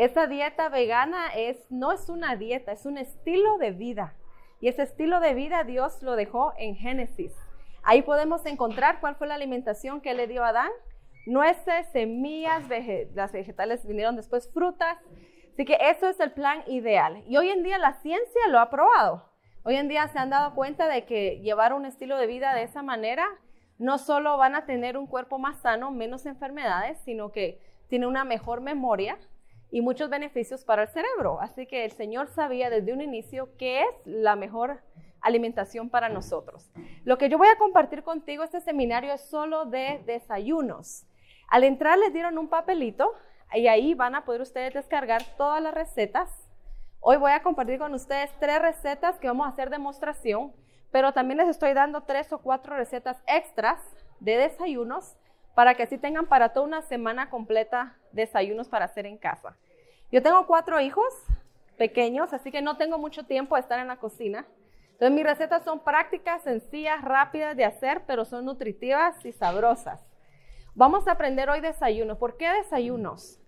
Esa dieta vegana es, no es una dieta, es un estilo de vida. Y ese estilo de vida Dios lo dejó en Génesis. Ahí podemos encontrar cuál fue la alimentación que le dio a Adán. Nueces, semillas, las vegetales vinieron después frutas. Así que eso es el plan ideal. Y hoy en día la ciencia lo ha probado. Hoy en día se han dado cuenta de que llevar un estilo de vida de esa manera no solo van a tener un cuerpo más sano, menos enfermedades, sino que tiene una mejor memoria y muchos beneficios para el cerebro. Así que el Señor sabía desde un inicio qué es la mejor alimentación para nosotros. Lo que yo voy a compartir contigo este seminario es solo de desayunos. Al entrar les dieron un papelito y ahí van a poder ustedes descargar todas las recetas. Hoy voy a compartir con ustedes tres recetas que vamos a hacer demostración pero también les estoy dando tres o cuatro recetas extras de desayunos para que así tengan para toda una semana completa desayunos para hacer en casa. Yo tengo cuatro hijos pequeños, así que no tengo mucho tiempo de estar en la cocina. Entonces mis recetas son prácticas, sencillas, rápidas de hacer, pero son nutritivas y sabrosas. Vamos a aprender hoy desayunos. ¿Por qué desayunos?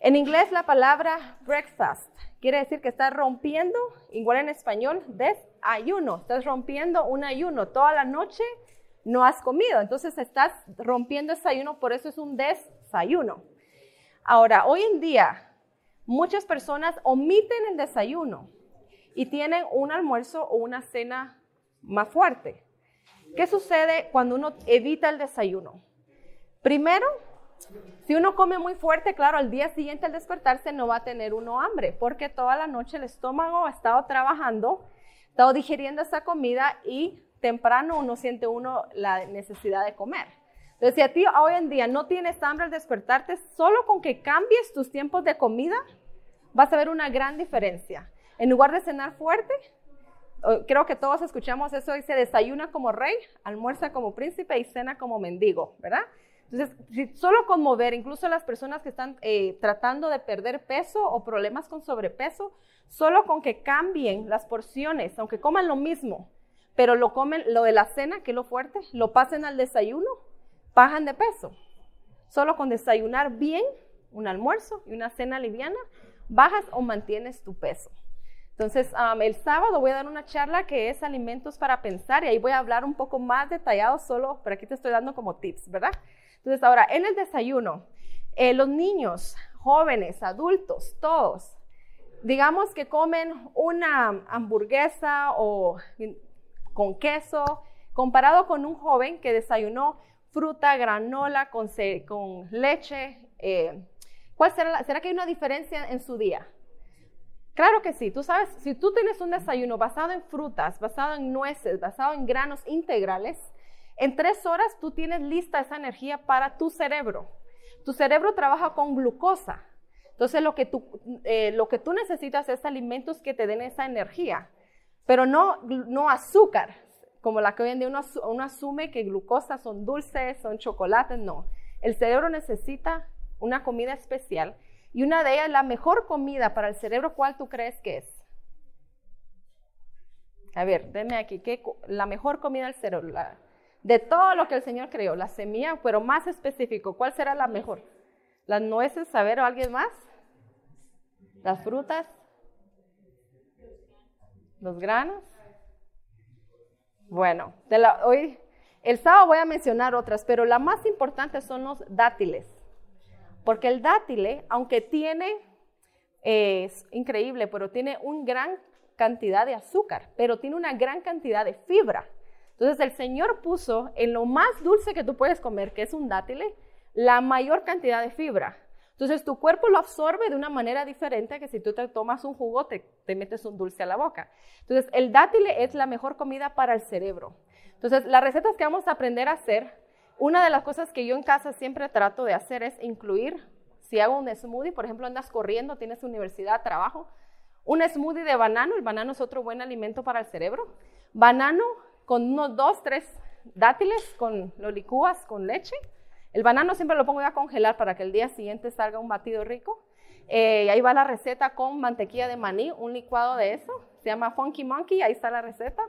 En inglés la palabra breakfast quiere decir que estás rompiendo, igual en español, desayuno. Estás rompiendo un ayuno. Toda la noche no has comido. Entonces estás rompiendo ese ayuno, por eso es un desayuno. Ahora, hoy en día, muchas personas omiten el desayuno y tienen un almuerzo o una cena más fuerte. ¿Qué sucede cuando uno evita el desayuno? Primero, si uno come muy fuerte, claro, al día siguiente al despertarse no va a tener uno hambre, porque toda la noche el estómago ha estado trabajando, ha estado digiriendo esa comida y temprano uno siente uno la necesidad de comer. Entonces, si a ti hoy en día no tienes hambre al despertarte, solo con que cambies tus tiempos de comida, vas a ver una gran diferencia. En lugar de cenar fuerte, creo que todos escuchamos eso, dice desayuna como rey, almuerza como príncipe y cena como mendigo, ¿verdad? Entonces, solo con mover, incluso las personas que están eh, tratando de perder peso o problemas con sobrepeso, solo con que cambien las porciones, aunque coman lo mismo, pero lo comen, lo de la cena, que es lo fuerte, lo pasen al desayuno, bajan de peso. Solo con desayunar bien, un almuerzo y una cena liviana, bajas o mantienes tu peso. Entonces, el sábado voy a dar una charla que es alimentos para pensar y ahí voy a hablar un poco más detallado solo, pero aquí te estoy dando como tips, ¿verdad? Entonces, ahora, en el desayuno, eh, los niños, jóvenes, adultos, todos, digamos que comen una hamburguesa o con queso, comparado con un joven que desayunó fruta, granola con, leche. Eh, ¿Cuál será, será que hay una diferencia en su día? Claro que sí, tú sabes, si tú tienes un desayuno basado en frutas, basado en nueces, basado en granos integrales, en tres horas tú tienes lista esa energía para tu cerebro. Tu cerebro trabaja con glucosa. Entonces lo que tú, eh, lo que tú necesitas es alimentos que te den esa energía, pero no, no azúcar, como la que hoy en día uno, asume que glucosa son dulces, son chocolates, no. El cerebro necesita una comida especial y una de ellas, la mejor comida para el cerebro, ¿cuál tú crees que es? A ver, deme aquí, ¿qué, la mejor comida del cerebro, de todo lo que el Señor creó, la semilla, pero más específico, ¿cuál será la mejor? ¿Las nueces, saber o alguien más? ¿Las frutas? ¿Los granos? Bueno, hoy, el sábado voy a mencionar otras, pero la más importante son los dátiles. Porque el dátile, aunque tiene, es increíble, pero tiene una gran cantidad de azúcar, pero tiene una gran cantidad de fibra. Entonces el Señor puso en lo más dulce que tú puedes comer, que es un dátil, la mayor cantidad de fibra. Entonces tu cuerpo lo absorbe de una manera diferente que si tú te tomas un jugo, te, metes un dulce a la boca. Entonces el dátil es la mejor comida para el cerebro. Entonces las recetas que vamos a aprender a hacer, una de las cosas que yo en casa siempre trato de hacer es incluir, si hago un smoothie, por ejemplo, andas corriendo, tienes universidad, trabajo, un smoothie de banano, el banano es otro buen alimento para el cerebro. Banano, con unos dos, tres dátiles, con, lo licúas con leche. El banano siempre lo pongo a congelar para que el día siguiente salga un batido rico. Eh, ahí va la receta con mantequilla de maní, un licuado de eso. Se llama Funky Monkey, ahí está la receta.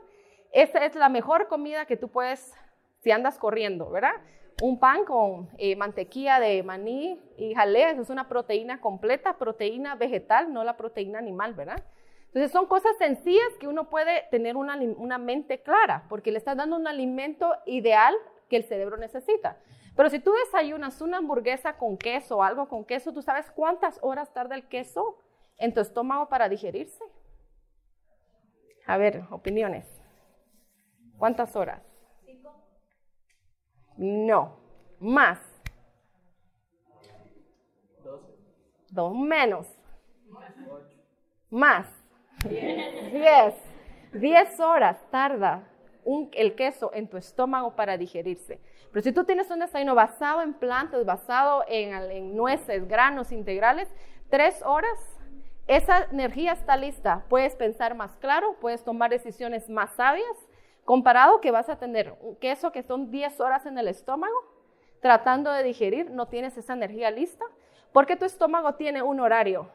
Esa es la mejor comida que tú puedes, si andas corriendo, ¿verdad? un pan con eh, mantequilla de maní y jalea, eso es una proteína completa, proteína vegetal, no la proteína animal, ¿verdad? Entonces son cosas sencillas que uno puede tener una, una mente clara, porque le estás dando un alimento ideal que el cerebro necesita. Pero si tú desayunas una hamburguesa con queso o algo con queso, ¿tú sabes cuántas horas tarda el queso en tu estómago para digerirse? A ver, opiniones. ¿Cuántas horas? Cinco. No, más. Dos menos. Más. Diez. Diez horas tarda el queso en tu estómago para digerirse. Pero si tú tienes un desayuno basado en plantas, basado en, nueces, granos integrales, tres horas, esa energía está lista. Puedes pensar más claro, puedes tomar decisiones más sabias, comparado que vas a tener queso que son 10 horas en el estómago, tratando de digerir, no tienes esa energía lista, porque tu estómago tiene un horario.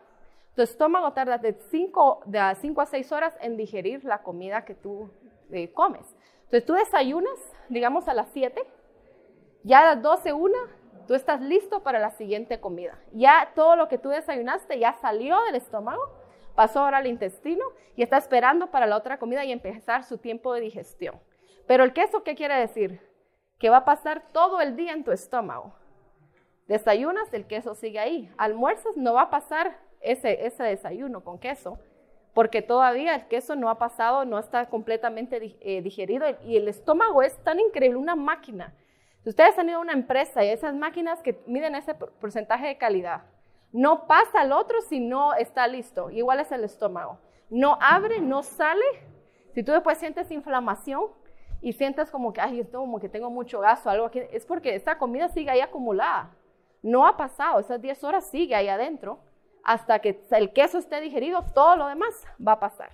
Tu estómago tarda de 5 a 6 horas en digerir la comida que tú eh, comes. Entonces tú desayunas, digamos a las 7, ya a las 12, una, tú estás listo para la siguiente comida. Ya todo lo que tú desayunaste ya salió del estómago, pasó ahora al intestino y está esperando para la otra comida y empezar su tiempo de digestión. Pero el queso, ¿qué quiere decir? Que va a pasar todo el día en tu estómago. Desayunas, el queso sigue ahí. Almuerzas, no va a pasar ese, ese desayuno con queso porque todavía el queso no ha pasado, no está completamente eh, digerido y el estómago es tan increíble, una máquina. Si ustedes han ido a una empresa y esas máquinas que miden ese porcentaje de calidad, no pasa al otro si no está listo. Igual es el estómago. No abre, no sale. Si tú después sientes inflamación y sientes como que, ay, esto como que tengo mucho gas o algo aquí, es porque esta comida sigue ahí acumulada. No ha pasado, esas 10 horas sigue ahí adentro hasta que el queso esté digerido, todo lo demás va a pasar.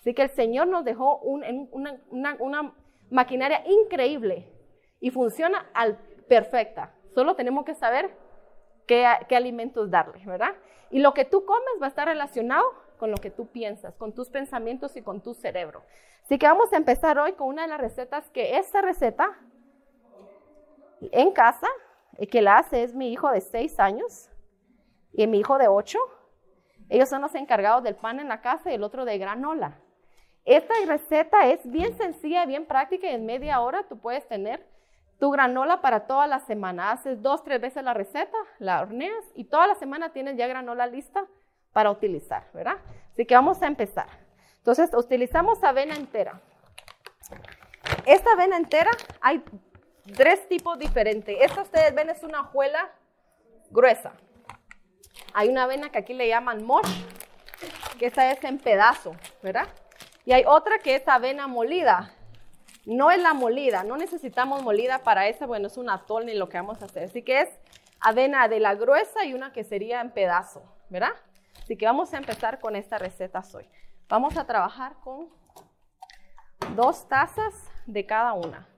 Así que el Señor nos dejó una, maquinaria increíble y funciona al perfecta. Solo tenemos que saber qué, qué alimentos darle, ¿verdad? Y lo que tú comes va a estar relacionado con lo que tú piensas, con tus pensamientos y con tu cerebro. Así que vamos a empezar hoy con una de las recetas que esta receta en casa, el que la hace es mi hijo de seis años y mi hijo de ocho, ellos son los encargados del pan en la casa y el otro de granola. Esta receta es bien sencilla, bien práctica y en media hora tú puedes tener tu granola para toda la semana. Haces dos, tres veces la receta, la horneas y toda la semana tienes ya granola lista para utilizar, ¿verdad? Así que vamos a empezar. Entonces, utilizamos avena entera. Esta avena entera hay tres tipos diferentes. Esta ustedes ven es una hojuela gruesa. Hay una avena que aquí le llaman mosh, que esta es en pedazo, ¿verdad? Y hay otra que es avena molida. No es la molida, no necesitamos molida para esa, bueno, es un atol ni lo que vamos a hacer. Así que es avena de la gruesa y una que sería en pedazo, ¿verdad? Así que vamos a empezar con esta receta hoy. Vamos a trabajar con dos tazas de cada una.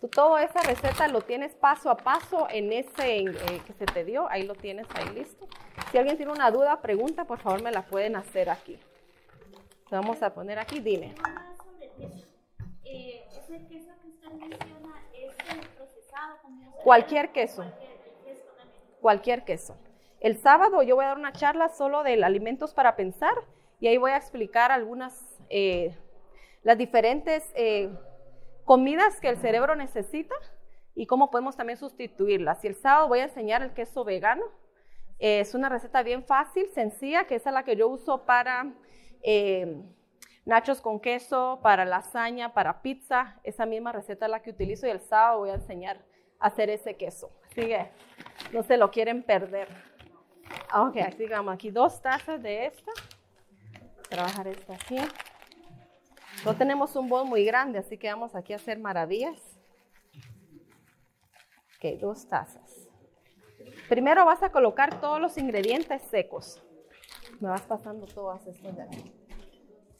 Tú toda esa receta lo tienes paso a paso en ese eh, que se te dio, ahí lo tienes ahí listo. Si alguien tiene una duda, pregunta, por favor me la pueden hacer aquí. Vamos a poner aquí, dime. Eh, ¿Ese queso que usted menciona es procesado? Cualquier queso. Cualquier queso. El sábado yo voy a dar una charla solo de alimentos para pensar y ahí voy a explicar algunas, eh, las diferentes eh, comidas que el cerebro necesita y cómo podemos también sustituirlas. Y el sábado voy a enseñar el queso vegano es una receta bien fácil, sencilla, que es la que yo uso para eh, nachos con queso, para lasaña, para pizza. Esa misma receta es la que utilizo y el sábado voy a enseñar a hacer ese queso. Así que no se lo quieren perder. Ok, así vamos aquí dos tazas de esta. Trabajar esta aquí. No tenemos un bol muy grande, así que vamos aquí a hacer maravillas. Ok, dos tazas. Primero vas a colocar todos los ingredientes secos. Me vas pasando todas estas de aquí.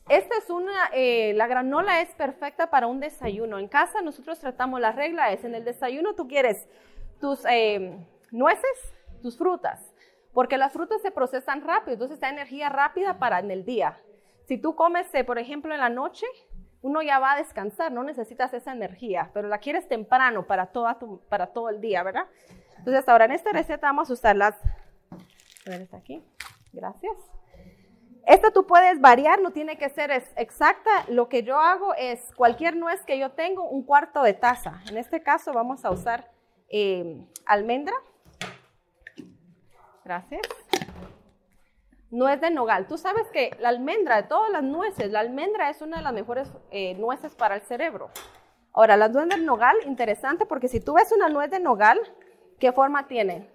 Esta es una, eh, la granola es perfecta para un desayuno. En casa nosotros tratamos, la regla es, en el desayuno tú quieres tus eh, nueces, tus frutas, porque las frutas se procesan rápido, entonces da energía rápida para en el día. Si tú comes, eh, por ejemplo, en la noche, uno ya va a descansar, no necesitas esa energía, pero la quieres temprano para, toda tu, para todo el día, ¿verdad? Entonces ahora en esta receta vamos a usar las, a ver, está aquí, gracias. Esta tú puedes variar, no tiene que ser exacta. Lo que yo hago es cualquier nuez que yo tengo, un cuarto de taza. En este caso vamos a usar eh, almendra. Gracias. Nuez de nogal. Tú sabes que la almendra, de todas las nueces, la almendra es una de las mejores eh, nueces para el cerebro. Ahora, la nuez de nogal, interesante porque si tú ves una nuez de nogal, ¿qué forma tiene?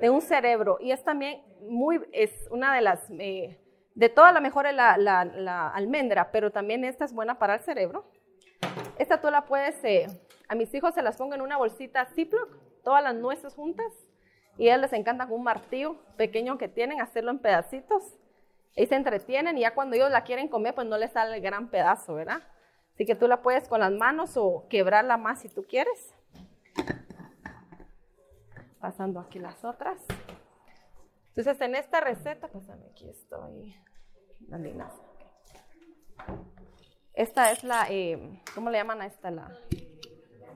De un cerebro. Y es también muy, es una de las, eh, de todas la mejor es la, la, almendra, pero también esta es buena para el cerebro. Esta tú la puedes, eh, a mis hijos se las pongo en una bolsita Ziploc, todas las nueces juntas y a ellos les encanta con un martillo pequeño que tienen, hacerlo en pedacitos. Y se entretienen y ya cuando ellos la quieren comer, pues no les sale el gran pedazo, ¿verdad? Así que tú la puedes con las manos o quebrarla más si tú quieres. Pasando aquí las otras. Entonces en esta receta, pásame aquí estoy, la linaza. Esta es la, eh, ¿cómo le llaman a esta? La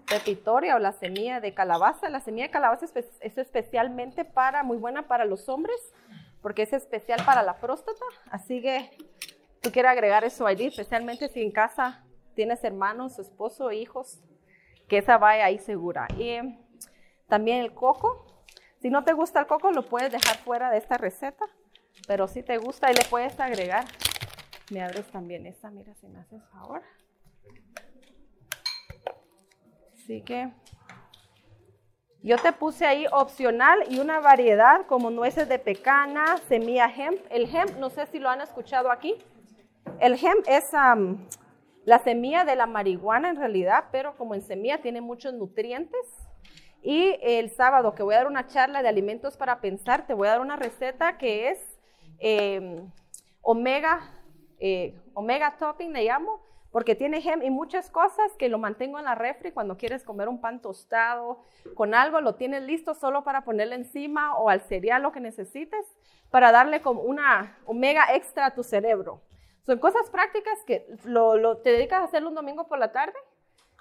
pepitoria o la semilla de calabaza. La semilla de calabaza es, especialmente para, muy buena para los hombres, porque es especial para la próstata. Así que tú quieres agregar eso allí, especialmente si en casa tienes hermanos, esposo, hijos, que esa vaya ahí segura. Y también el coco. Si no te gusta el coco, lo puedes dejar fuera de esta receta, pero si te gusta, y le puedes agregar. Me abres también esta, mira, si me haces favor. Así que yo te puse ahí opcional y una variedad como nueces de pecana, semilla hemp. El hemp, no sé si lo han escuchado aquí. El hemp es la semilla de la marihuana en realidad, pero como en semilla tiene muchos nutrientes. Y el sábado que voy a dar una charla de alimentos para pensar, te voy a dar una receta que es em, omega, eh, omega topping, le llamo, porque tiene gem y muchas cosas que lo mantengo en la refri cuando quieres comer un pan tostado con algo, lo tienes listo solo para ponerle encima o al cereal lo que necesites para darle como una omega extra a tu cerebro. Son cosas prácticas que te dedicas a hacerlo un domingo por la tarde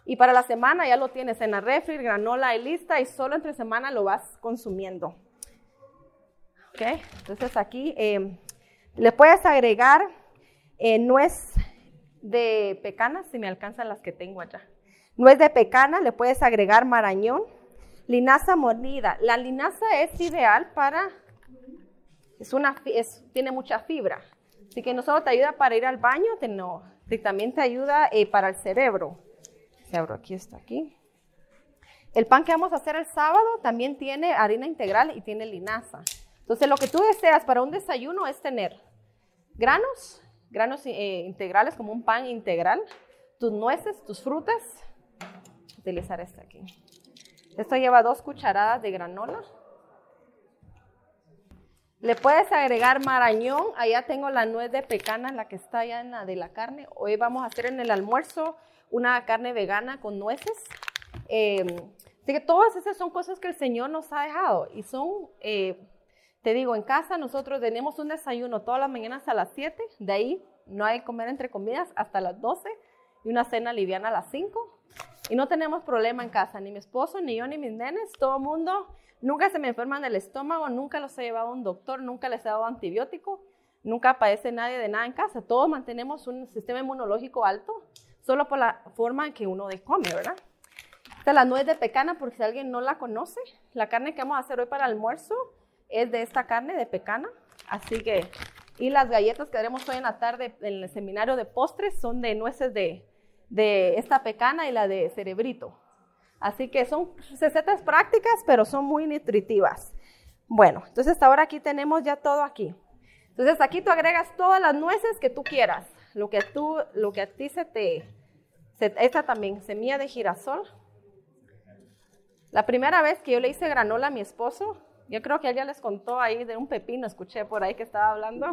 y para la semana ya lo tienes en la refri, granola y lista y solo entre semana lo vas consumiendo. ¿Ok? Entonces aquí eh, le puedes agregar eh, nuez de pecana, si me alcanzan las que tengo allá. Nuez de pecana, le puedes agregar marañón. Linaza molida. La linaza es ideal para, es una, tiene mucha fibra. Así que no solo te ayuda para ir al baño, también te ayuda eh, para el cerebro. Cerebro, aquí está, aquí. El pan que vamos a hacer el sábado también tiene harina integral y tiene linaza. Entonces, lo que tú deseas para un desayuno es tener granos, granos eh, integrales como un pan integral, tus nueces, tus frutas. Utilizar este aquí. Esto lleva dos cucharadas de granola. Le puedes agregar marañón. Allá tengo la nuez de pecana, la que está allá en la de la carne. Hoy vamos a hacer en el almuerzo una carne vegana con nueces. Eh, así que todas esas son cosas que el Señor nos ha dejado y son eh, te digo, en casa nosotros tenemos un desayuno todas las mañanas a las 7, de ahí no hay comer entre comidas hasta las 12 y una cena liviana a las 5. Y no tenemos problema en casa, ni mi esposo, ni yo, ni mis nenes, todo el mundo, nunca se me enferman del estómago, nunca los he llevado a un doctor, nunca les he dado antibiótico, nunca padece nadie de nada en casa, todos mantenemos un sistema inmunológico alto, solo por la forma en que uno come, ¿verdad? Esta es la nuez de pecana, porque si alguien no la conoce, la carne que vamos a hacer hoy para el almuerzo es de esta carne de pecana. Así que, y las galletas que haremos hoy en la tarde en el seminario de postres son de nueces de, de esta pecana y la de cerebrito. Así que son recetas prácticas, pero son muy nutritivas. Bueno, entonces ahora aquí tenemos ya todo aquí. Entonces aquí tú agregas todas las nueces que tú quieras, lo que tú, lo que a ti se te, esta también, semilla de girasol. La primera vez que yo le hice granola a mi esposo, yo creo que ella les contó ahí de un pepino, escuché por ahí que estaba hablando,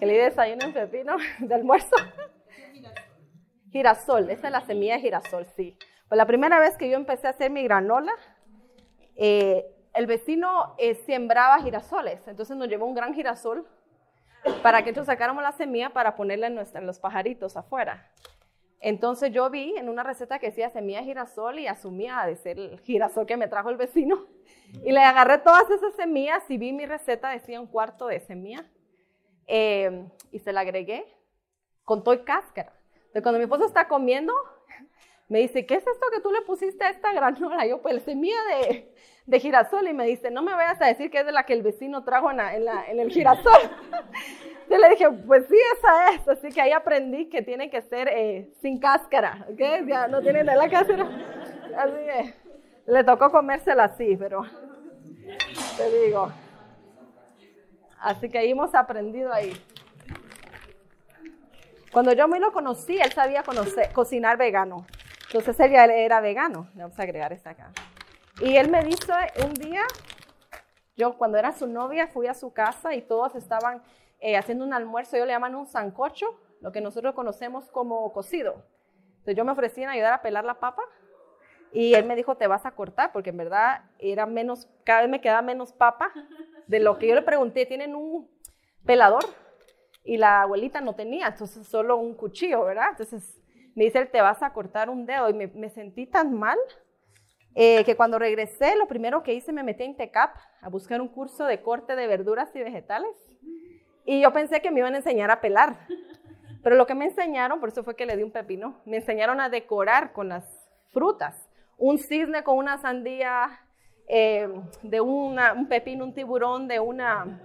que le desayuno un pepino de almuerzo. Girasol, esa es la semilla de girasol, sí. Pues la primera vez que yo empecé a hacer mi granola, eh, el vecino eh, sembraba girasoles, entonces nos llevó un gran girasol para que nosotros sacáramos la semilla para ponerla en, los pajaritos afuera. Entonces yo vi en una receta que decía semilla girasol y asumía de ser el girasol que me trajo el vecino. Y le agarré todas esas semillas y vi mi receta, decía un cuarto de semilla. Eh, y se la agregué con todo y cáscara. Entonces cuando mi esposo está comiendo, me dice, ¿qué es esto que tú le pusiste a esta granola? Yo, pues semilla de, de girasol. Y me dice, no me vayas a decir que es de la que el vecino trajo en, en el girasol. Yo le dije, pues sí, esa es. Así que ahí aprendí que tiene que ser eh, sin cáscara, ¿ok? Ya no tiene la cáscara. Así que le tocó comérsela así, pero te digo. Así que ahí hemos aprendido ahí. Cuando yo me lo conocí, él sabía cocinar vegano. Entonces él ya era vegano. Vamos a agregar esta acá. Y él me dijo un día, yo cuando era su novia fui a su casa y todos estaban eh, haciendo un almuerzo, ellos le llaman un sancocho, lo que nosotros conocemos como cocido. Entonces yo me ofrecí en ayudar a pelar la papa y él me dijo, te vas a cortar, porque en verdad era menos, cada vez me quedaba menos papa de lo que yo le pregunté, ¿tienen un pelador? Y la abuelita no tenía, entonces solo un cuchillo, ¿verdad? Entonces me dice, te vas a cortar un dedo y me, sentí tan mal eh, que cuando regresé, lo primero que hice, me metí en TECAP a buscar un curso de corte de verduras y vegetales y yo pensé que me iban a enseñar a pelar. Pero lo que me enseñaron, por eso fue que le di un pepino, me enseñaron a decorar con las frutas. Un cisne con una sandía, eh, de un pepino, un tiburón, de una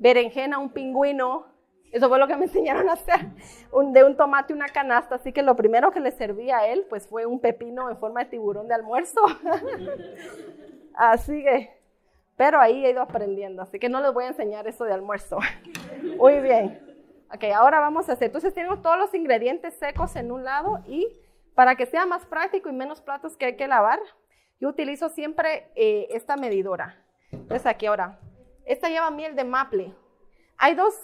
berenjena, un pingüino. Eso fue lo que me enseñaron a hacer. de un tomate, una canasta. Así que lo primero que le serví a él, pues fue un pepino en forma de tiburón de almuerzo. Así que pero ahí he ido aprendiendo, así que no les voy a enseñar eso de almuerzo. Muy bien. Ok, ahora vamos a hacer. Entonces tenemos todos los ingredientes secos en un lado y para que sea más práctico y menos platos que hay que lavar, yo utilizo siempre eh, esta medidora. Entonces aquí ahora, esta lleva miel de maple. Hay dos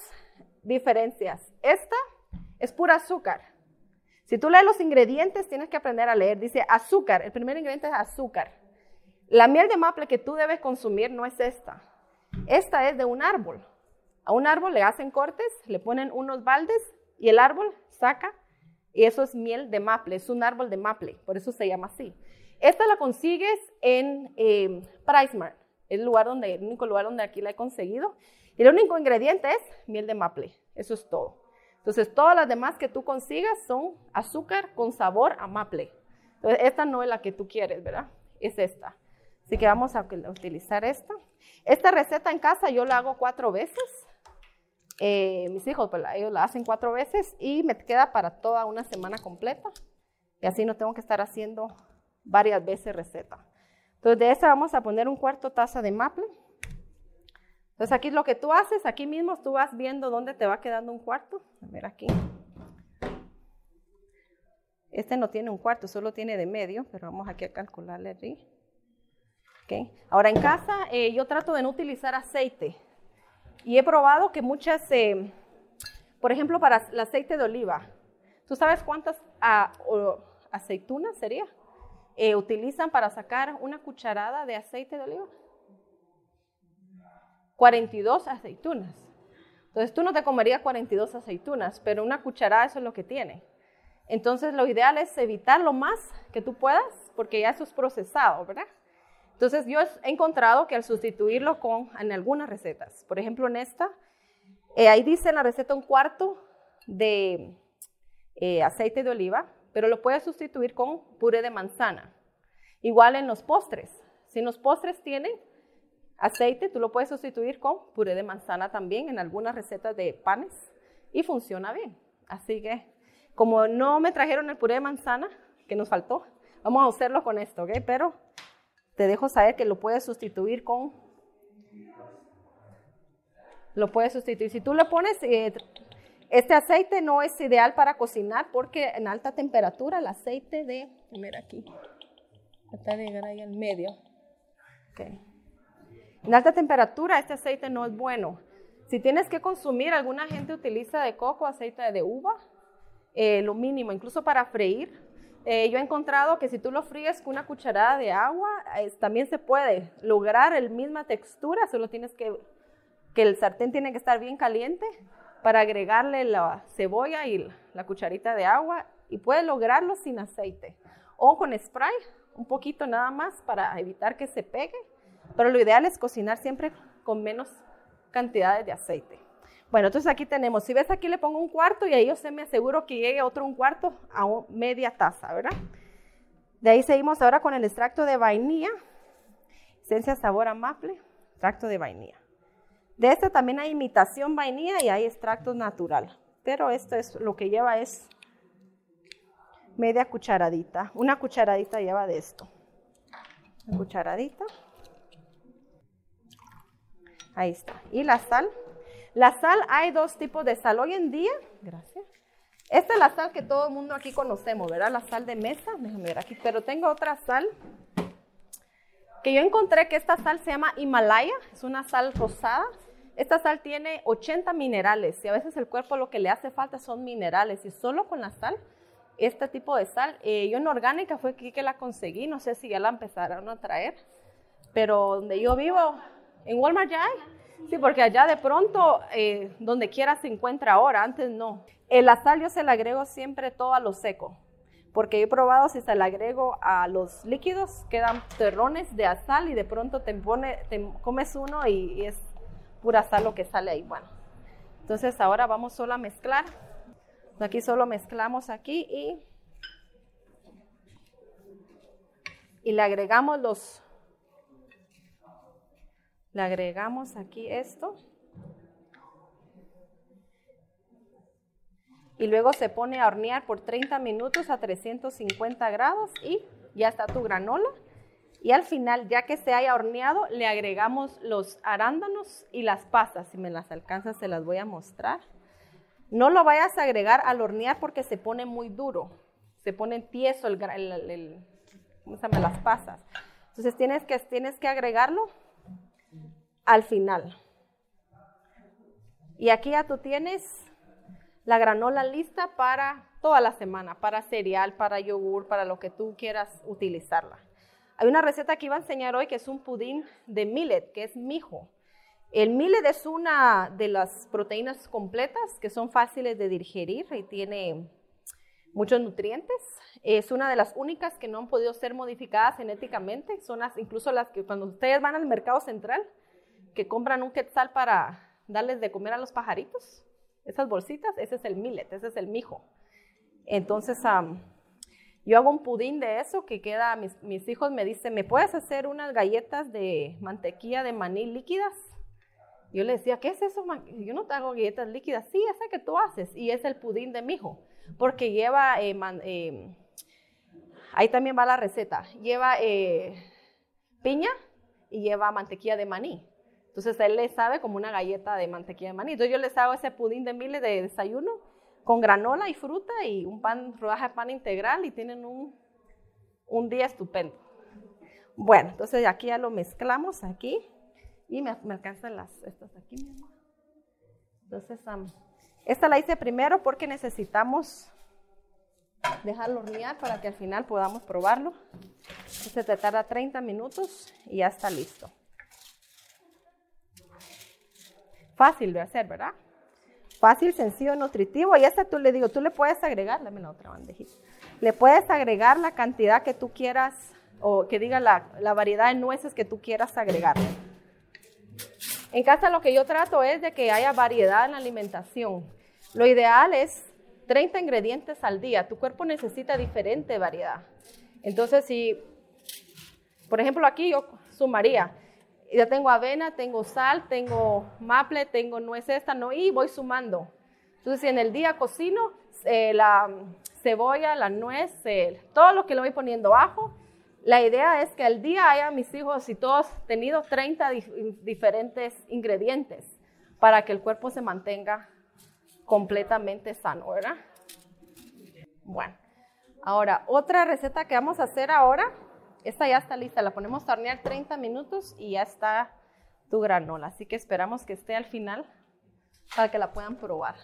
diferencias. Esta es pura azúcar. Si tú lees los ingredientes, tienes que aprender a leer. Dice azúcar. El primer ingrediente es azúcar. La miel de maple que tú debes consumir no es esta. Esta es de un árbol. A un árbol le hacen cortes, le ponen unos baldes y el árbol saca y eso es miel de maple, es un árbol de maple, por eso se llama así. Esta la consigues en eh, PriceMart, es el, lugar donde, el único lugar donde aquí la he conseguido. Y el único ingrediente es miel de maple, eso es todo. Entonces, todas las demás que tú consigas son azúcar con sabor a maple. Entonces, esta no es la que tú quieres, ¿verdad? Es esta. Así que vamos a utilizar esta. Esta receta en casa yo la hago cuatro veces. Eh, mis hijos, pues, ellos la hacen cuatro veces y me queda para toda una semana completa. Y así no tengo que estar haciendo varias veces receta. Entonces de esta vamos a poner un cuarto taza de maple. Entonces aquí lo que tú haces, aquí mismo tú vas viendo dónde te va quedando un cuarto. A ver aquí. Este no tiene un cuarto, solo tiene de medio, pero vamos aquí a calcularle allí. Ahora en casa eh, yo trato de no utilizar aceite y he probado que muchas, eh, por ejemplo, para el aceite de oliva, ¿tú sabes cuántas ah, aceitunas sería? Eh, utilizan para sacar una cucharada de aceite de oliva. 42 aceitunas. Entonces tú no te comerías 42 aceitunas, pero una cucharada eso es lo que tiene. Entonces lo ideal es evitar lo más que tú puedas, porque ya eso es procesado, ¿verdad? Entonces yo he encontrado que al sustituirlo con, en algunas recetas, por ejemplo en esta, eh, ahí dice en la receta un cuarto de eh, aceite de oliva, pero lo puedes sustituir con puré de manzana. Igual en los postres. Si los postres tienen aceite, tú lo puedes sustituir con puré de manzana también en algunas recetas de panes y funciona bien. Así que, como no me trajeron el puré de manzana, que nos faltó, vamos a hacerlo con esto, ¿ok? Pero te dejo saber que lo puedes sustituir con... Lo puedes sustituir. Si tú le pones... Eh, este aceite no es ideal para cocinar porque en alta temperatura el aceite de... Mira aquí. Trata de llegar ahí al medio. En alta temperatura este aceite no es bueno. Si tienes que consumir, alguna gente utiliza de coco, aceite de uva, eh, lo mínimo, incluso para freír, eh, yo he encontrado que si tú lo fríes con una cucharada de agua, también se puede lograr la misma textura, solo tienes que, que el sartén tiene que estar bien caliente para agregarle la cebolla y la cucharita de agua y puede lograrlo sin aceite. O con spray, un poquito nada más para evitar que se pegue, pero lo ideal es cocinar siempre con menos cantidades de aceite. Bueno, entonces aquí tenemos, si ves aquí le pongo un cuarto y ahí yo se me aseguro que llegue otro un cuarto a media taza, ¿verdad? De ahí seguimos ahora con el extracto de vainilla, esencia sabor amable, extracto de vainilla. De este también hay imitación vainilla y hay extracto natural, pero esto es lo que lleva es media cucharadita, una cucharadita lleva de esto, una cucharadita. Ahí está. Y la sal, la sal, hay dos tipos de sal. Hoy en día, gracias. Esta es la sal que todo el mundo aquí conocemos, ¿verdad? La sal de mesa, déjame ver aquí. Pero tengo otra sal que yo encontré que esta sal se llama Himalaya, es una sal rosada. Esta sal tiene 80 minerales y a veces el cuerpo lo que le hace falta son minerales y solo con la sal, este tipo de sal, eh, yo en orgánica fue aquí que la conseguí, no sé si ya la empezaron a traer, pero donde yo vivo, en Walmart ya hay. Sí, porque allá de pronto, eh, donde quiera se encuentra ahora, antes no. El sal yo se le agrego siempre todo a lo seco, porque he probado si se le agrego a los líquidos, quedan terrones de sal y de pronto te, pone, comes uno y, es pura sal lo que sale ahí. Bueno, entonces ahora vamos solo a mezclar. Aquí solo mezclamos aquí y, y le agregamos los le agregamos aquí esto. Y luego se pone a hornear por 30 minutos a 350 grados y ya está tu granola. Y al final, ya que se haya horneado, le agregamos los arándanos y las pasas. Si me las alcanzas, se las voy a mostrar. No lo vayas a agregar al hornear porque se pone muy duro. Se pone tieso el, el, las pasas. Entonces tienes que, tienes que agregarlo al final. Y aquí ya tú tienes la granola lista para toda la semana, para cereal, para yogur, para lo que tú quieras utilizarla. Hay una receta que iba a enseñar hoy que es un pudín de millet, que es mijo. El millet es una de las proteínas completas que son fáciles de digerir y tiene muchos nutrientes. Es una de las únicas que no han podido ser modificadas genéticamente. Son las, incluso las que cuando ustedes van al mercado central, que compran un quetzal para darles de comer a los pajaritos. Esas bolsitas, ese es el millet, ese es el mijo. Entonces, yo hago un pudín de eso que queda, mis, mis, hijos me dicen, ¿me puedes hacer unas galletas de mantequilla de maní líquidas? Yo le decía, ¿qué es eso? Yo no te hago galletas líquidas. Sí, esa que tú haces. Y es el pudín de mijo, porque lleva, eh, eh, ahí también va la receta, lleva eh, piña y lleva mantequilla de maní. Entonces él le sabe como una galleta de mantequilla de maní. Entonces yo les hago ese pudín de miles de desayuno con granola y fruta y un pan, rodaja de pan integral y tienen un, un día estupendo. Bueno, entonces aquí ya lo mezclamos aquí y me, alcanzan las, estas aquí, mi amor. Entonces, esta la hice primero porque necesitamos dejarlo hornear para que al final podamos probarlo. Este te tarda 30 minutos y ya está listo. Fácil de hacer, ¿verdad? Fácil, sencillo, nutritivo. Y este tú le digo, tú le puedes agregar, dame la otra bandejita. Le puedes agregar la cantidad que tú quieras o que diga la, la variedad de nueces que tú quieras agregar. En casa lo que yo trato es de que haya variedad en la alimentación. Lo ideal es 30 ingredientes al día. Tu cuerpo necesita diferente variedad. Entonces, si, por ejemplo, aquí yo sumaría ya tengo avena, tengo sal, tengo maple, tengo nuez esta, no, y voy sumando. Entonces, si en el día cocino eh, la cebolla, la nuez, todo lo que le voy poniendo ajo, la idea es que al día haya mis hijos y todos tenido 30 diferentes ingredientes para que el cuerpo se mantenga completamente sano, ¿verdad? Bueno, ahora otra receta que vamos a hacer ahora esta ya está lista, la ponemos a hornear 30 minutos y ya está tu granola. Así que esperamos que esté al final para que la puedan probar.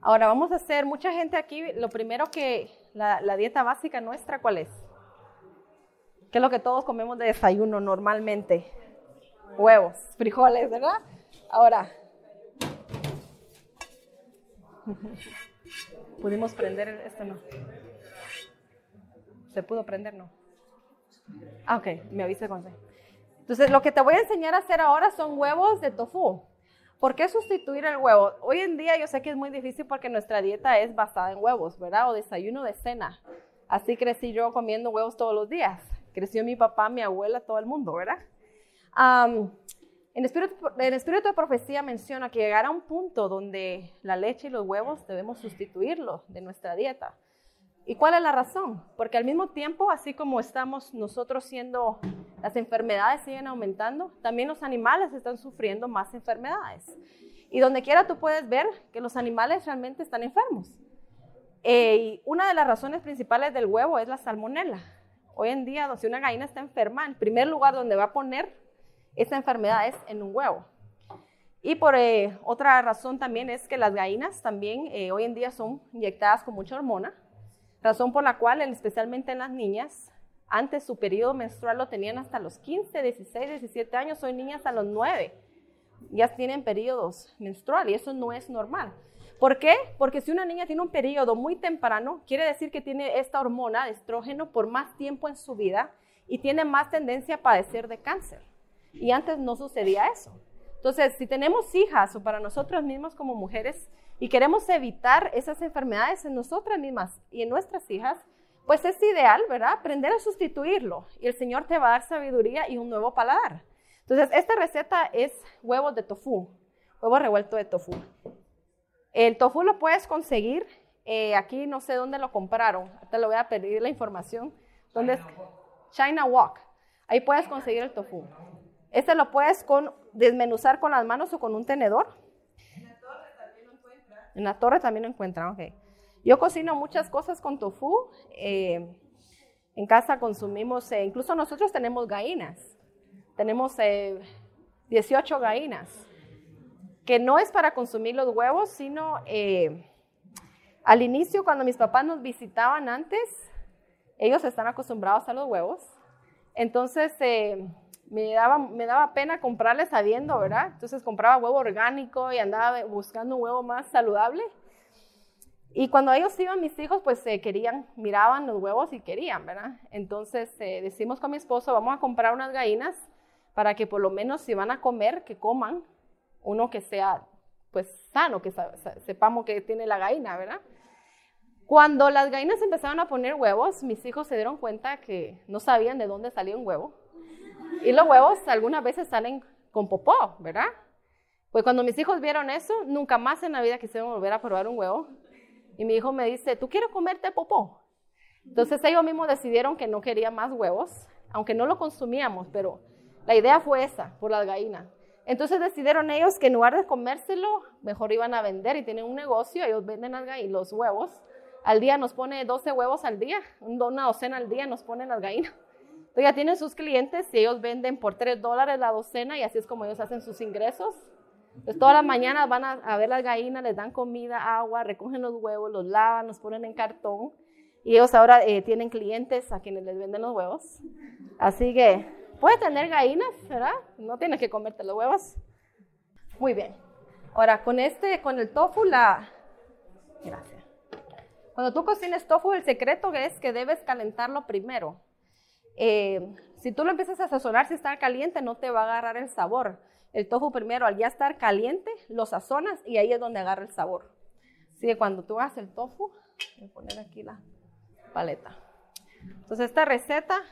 Ahora vamos a hacer, mucha gente aquí, lo primero que, la, la dieta básica nuestra, ¿cuál es? ¿Qué es lo que todos comemos de desayuno normalmente? Huevos, frijoles, ¿verdad? Ahora, Pudimos prender esto, no. ¿Se pudo prender? No. Ah, ok, me avisa cuando Entonces, lo que te voy a enseñar a hacer ahora son huevos de tofu. ¿Por qué sustituir el huevo? Hoy en día yo sé que es muy difícil porque nuestra dieta es basada en huevos, ¿verdad? O desayuno de cena. Así crecí yo comiendo huevos todos los días. Creció mi papá, mi abuela, todo el mundo, ¿verdad? en, espíritu, el espíritu de profecía menciona que llegará un punto donde la leche y los huevos debemos sustituirlo de nuestra dieta. ¿Y cuál es la razón? Porque al mismo tiempo, así como estamos nosotros siendo, las enfermedades siguen aumentando, también los animales están sufriendo más enfermedades. Y donde quiera tú puedes ver que los animales realmente están enfermos. Eh, y una de las razones principales del huevo es la salmonela. Hoy en día, si una gallina está enferma, el primer lugar donde va a poner esa enfermedad es en un huevo. Y por eh, otra razón también es que las gallinas también eh, hoy en día son inyectadas con mucha hormona razón por la cual, especialmente en las niñas, antes su periodo menstrual lo tenían hasta los 15, 16, 17 años, hoy niñas a los 9 ya tienen periodos menstruales y eso no es normal. ¿Por qué? Porque si una niña tiene un periodo muy temprano, quiere decir que tiene esta hormona de estrógeno por más tiempo en su vida y tiene más tendencia a padecer de cáncer. Y antes no sucedía eso. Entonces, si tenemos hijas o para nosotros mismos como mujeres, y queremos evitar esas enfermedades en nosotras mismas y en nuestras hijas, pues es ideal, ¿verdad? Aprender a sustituirlo y el Señor te va a dar sabiduría y un nuevo paladar. Entonces, esta receta es huevos de tofu, huevo revuelto de tofu. El tofu lo puedes conseguir, eh, aquí no sé dónde lo compraron, te lo voy a pedir la información. ¿Dónde es? China Walk. Ahí puedes conseguir el tofu. Este lo puedes desmenuzar con las manos o con un tenedor en la torre también lo encuentran, ok. Yo cocino muchas cosas con tofu. Eh, en casa consumimos, eh, incluso nosotros tenemos gallinas. Tenemos 18 eh, gallinas. Que no es para consumir los huevos, sino al inicio, cuando mis papás nos visitaban antes, ellos están acostumbrados a los huevos. Entonces, me daba, me daba pena comprarle sabiendo, ¿verdad? Entonces compraba huevo orgánico y andaba buscando un huevo más saludable. Y cuando ellos iban, mis hijos, pues se querían, miraban los huevos y querían, ¿verdad? Entonces eh, decimos con mi esposo, vamos a comprar unas gallinas para que por lo menos si van a comer, que coman uno que sea, pues, sano, que sepamos que tiene la gallina, ¿verdad? Cuando las gallinas empezaron a poner huevos, mis hijos se dieron cuenta que no sabían de dónde salía un huevo. Y los huevos algunas veces salen con popó, ¿verdad? Pues cuando mis hijos vieron eso, nunca más en la vida quisieron volver a probar un huevo. Y mi hijo me dice, ¿tú quieres comerte popó? Entonces ellos mismos decidieron que no querían más huevos, aunque no lo consumíamos, pero la idea fue esa, por las gallinas. Entonces decidieron ellos que en lugar de comérselo, mejor iban a vender y tienen un negocio, ellos venden las gallinas, los huevos. Al día nos pone 12 huevos al día, una docena al día nos ponen las gallinas. Entonces ya tienen sus clientes y ellos venden por 3 dólares la docena y así es como ellos hacen sus ingresos. Entonces todas las mañanas van a, ver las gallinas, les dan comida, agua, recogen los huevos, los lavan, los ponen en cartón y ellos ahora eh, tienen clientes a quienes les venden los huevos. Así que puedes tener gallinas, ¿verdad? No tienes que comerte los huevos. Muy bien. Ahora, con este, con el tofu, la... Gracias. Cuando tú cocines tofu, el secreto es que debes calentarlo primero. Eh, si tú lo empiezas a sazonar, si está caliente, no te va a agarrar el sabor. El tofu primero, al ya estar caliente, lo sazonas y ahí es donde agarra el sabor. Así que cuando tú hagas el tofu, voy a poner aquí la paleta. Entonces esta receta,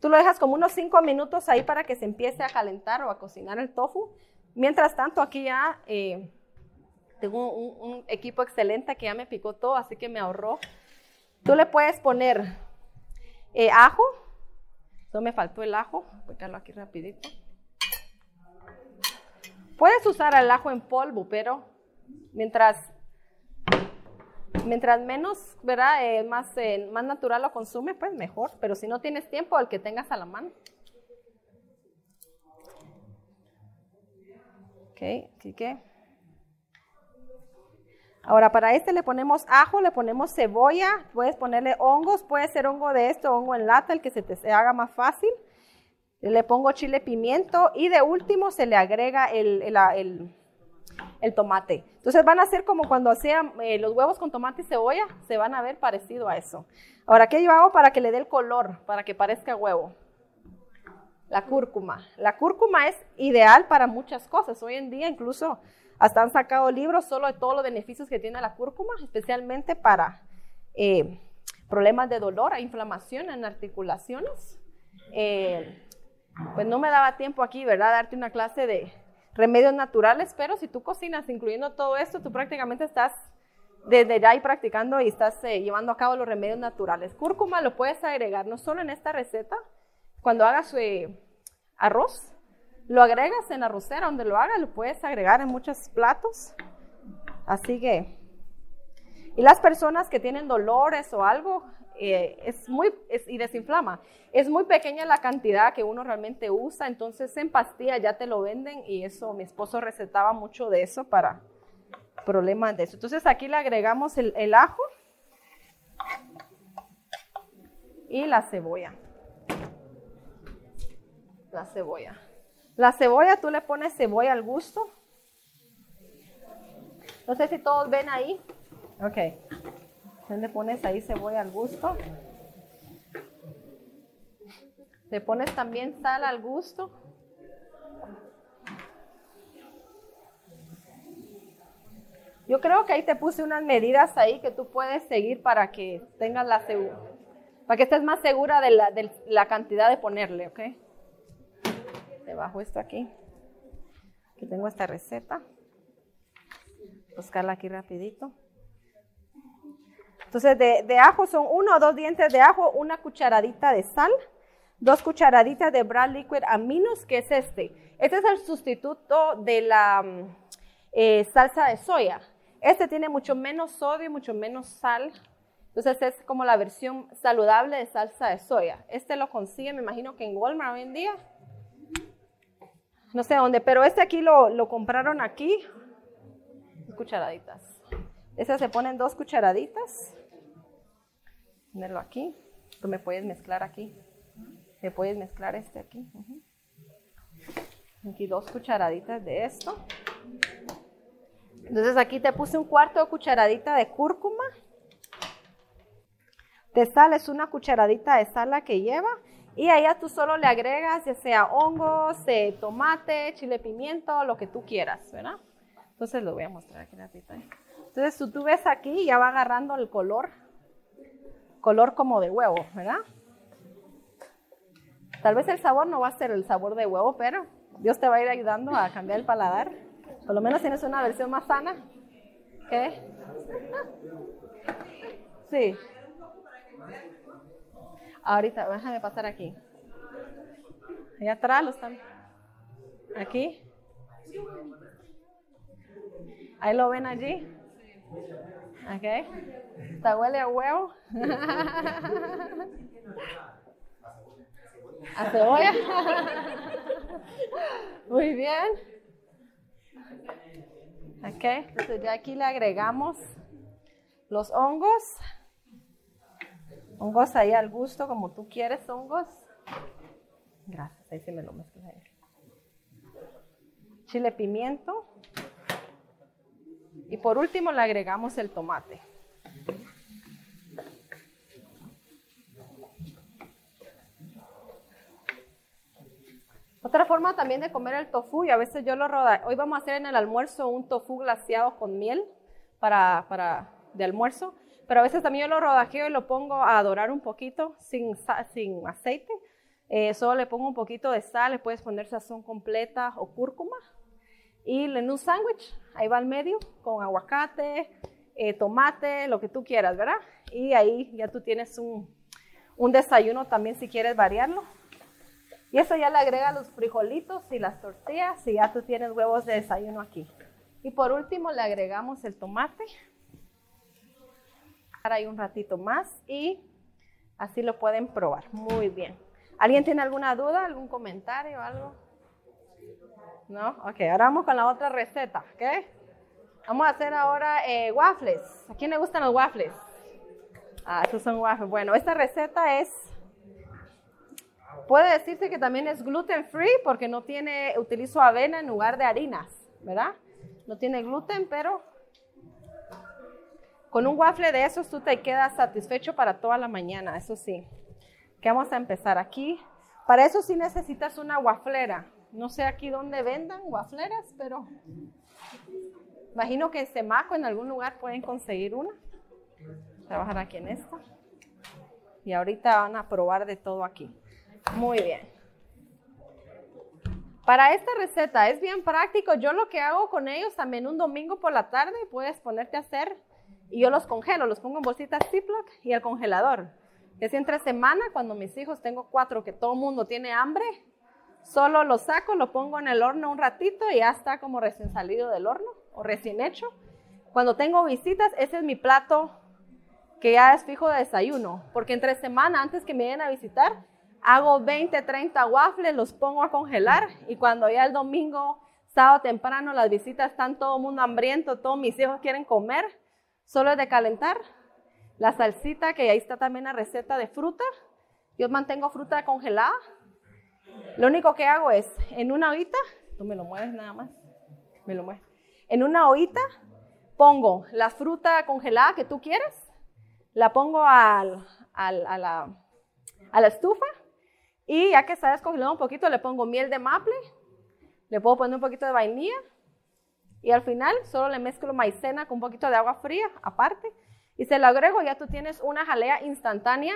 tú lo dejas como unos 5 minutos ahí para que se empiece a calentar o a cocinar el tofu. Mientras tanto, aquí ya eh, tengo un, equipo excelente que ya me picó todo, así que me ahorró. Tú le puedes poner eh, ajo, no me faltó el ajo, voy a aquí rapidito. Puedes usar el ajo en polvo, pero mientras, mientras menos, ¿verdad? Eh, más, eh, más natural lo consume, pues mejor. Pero si no tienes tiempo, el que tengas a la mano. Ok, así que Ahora, para este le ponemos ajo, le ponemos cebolla, puedes ponerle hongos, puede ser hongo de esto, hongo en lata, el que se te haga más fácil. Le pongo chile pimiento y de último se le agrega el, tomate. Entonces van a ser como cuando hacían eh, los huevos con tomate y cebolla, se van a ver parecido a eso. Ahora, ¿qué yo hago para que le dé el color, para que parezca huevo? La cúrcuma. La cúrcuma es ideal para muchas cosas. Hoy en día incluso hasta han sacado libros solo de todos los beneficios que tiene la cúrcuma, especialmente para eh, problemas de dolor e inflamación en articulaciones. Eh, pues no me daba tiempo aquí, ¿verdad? Darte una clase de remedios naturales, pero si tú cocinas incluyendo todo esto, tú prácticamente estás desde ya ahí practicando y estás eh, llevando a cabo los remedios naturales. Cúrcuma lo puedes agregar no solo en esta receta, cuando hagas eh, arroz, lo agregas en la arrocera donde lo hagas, lo puedes agregar en muchos platos. Así que, y las personas que tienen dolores o algo, eh, es muy, y desinflama. Es muy pequeña la cantidad que uno realmente usa, entonces en pastilla ya te lo venden y eso, mi esposo recetaba mucho de eso para problemas de eso. Entonces aquí le agregamos el, el ajo y la cebolla. La cebolla. La cebolla, tú le pones cebolla al gusto. No sé si todos ven ahí. Ok. Le pones ahí cebolla al gusto. Le pones también sal al gusto. Yo creo que ahí te puse unas medidas ahí que tú puedes seguir para que tengas la segura, para que estés más segura de la, de la cantidad de ponerle, ¿ok? Debajo esto aquí. Que tengo esta receta. Buscarla aquí rapidito. Entonces, de, ajo son uno o dos dientes de ajo, una cucharadita de sal, dos cucharaditas de brown liquid aminos, que es este. Este es el sustituto de la mm, eh, salsa de soya. Este tiene mucho menos sodio, mucho menos sal. Entonces es como la versión saludable de salsa de soya. Este lo consigue, me imagino que en Walmart hoy en día. No sé dónde, pero este aquí lo, lo compraron aquí. Cucharaditas. Este se ponen dos cucharaditas ponerlo aquí. Tú me puedes mezclar aquí. Me puedes mezclar este aquí. Aquí dos cucharaditas de esto. Entonces aquí te puse un cuarto de cucharadita de cúrcuma. De sal es una cucharadita de sal la que lleva. Y allá tú solo le agregas ya sea hongos, eh, tomate, chile pimiento, lo que tú quieras, ¿verdad? Entonces lo voy a mostrar aquí ratito. ¿eh? Entonces tú, tú ves aquí, ya va agarrando el color color como de huevo, ¿verdad? Tal vez el sabor no va a ser el sabor de huevo, pero Dios te va a ir ayudando a cambiar el paladar. Por lo menos tienes una versión más sana. ¿Qué? Sí. Ahorita, déjame pasar aquí. Allá atrás lo están. Aquí. Ahí lo ven allí. ¿Ok? ¿Está huele a huevo? ¿A cebolla? Muy bien. Ok, entonces ya aquí le agregamos los hongos. Hongos ahí al gusto, como tú quieres, hongos. Gracias, ahí se me lo mezcla. Chile pimiento. Y por último le agregamos el tomate. Otra forma también de comer el tofu, y a veces yo lo roda. Hoy vamos a hacer en el almuerzo un tofu glaseado con miel para, para de almuerzo, pero a veces también yo lo rodajeo y lo pongo a dorar un poquito sin, sin aceite. Eh, solo le pongo un poquito de sal, le puedes poner sazón completa o cúrcuma y en un sándwich, ahí va al medio, con aguacate, eh, tomate, lo que tú quieras, ¿verdad? Y ahí ya tú tienes un, un desayuno también si quieres variarlo. Y eso ya le agrega los frijolitos y las tortillas y ya tú tienes huevos de desayuno aquí. Y por último le agregamos el tomate. Ahí un ratito más y así lo pueden probar. Muy bien. ¿Alguien tiene alguna duda, algún comentario, algo? ¿No? Ok, ahora vamos con la otra receta, ¿ok? Vamos a hacer ahora eh, waffles. ¿A quién le gustan los waffles? Ah, estos son waffles. Bueno, esta receta es, puede decirse que también es gluten free porque no tiene, utilizo avena en lugar de harinas, ¿verdad? no tiene gluten, pero con un waffle de esos tú te quedas satisfecho para toda la mañana, eso sí. Que vamos a empezar aquí. Para eso sí necesitas una waflera. No sé aquí dónde vendan wafleras, pero imagino que en Semaco en algún lugar pueden conseguir una. Trabajar aquí en esta. Y ahorita van a probar de todo aquí. Muy bien. Para esta receta es bien práctico. Yo lo que hago con ellos también un domingo por la tarde puedes ponerte a hacer y yo los congelo, los pongo en bolsitas Ziploc y el congelador. Es entre semana cuando mis hijos, tengo cuatro, que todo el mundo tiene hambre, solo lo saco, lo pongo en el horno un ratito y ya está como recién salido del horno o recién hecho. Cuando tengo visitas, ese es mi plato que ya es fijo de desayuno, porque entre semana, antes que me vayan a visitar, hago 20, 30 waffles, los pongo a congelar y cuando ya el domingo, sábado temprano, las visitas están todo el mundo hambriento, todos mis hijos quieren comer, solo es de calentar la salsita, que ahí está también la receta de fruta. Yo mantengo fruta congelada. Lo único que hago es, en una ollita, tú me lo mueves nada más, me lo mueves. En una ollita pongo la fruta congelada que tú quieres, la pongo al, al, a, la, a la estufa y ya que está descongelado un poquito, le pongo miel de maple, le puedo poner un poquito de vainilla y al final solo le mezclo maicena con un poquito de agua fría aparte y se lo agrego, ya tú tienes una jalea instantánea,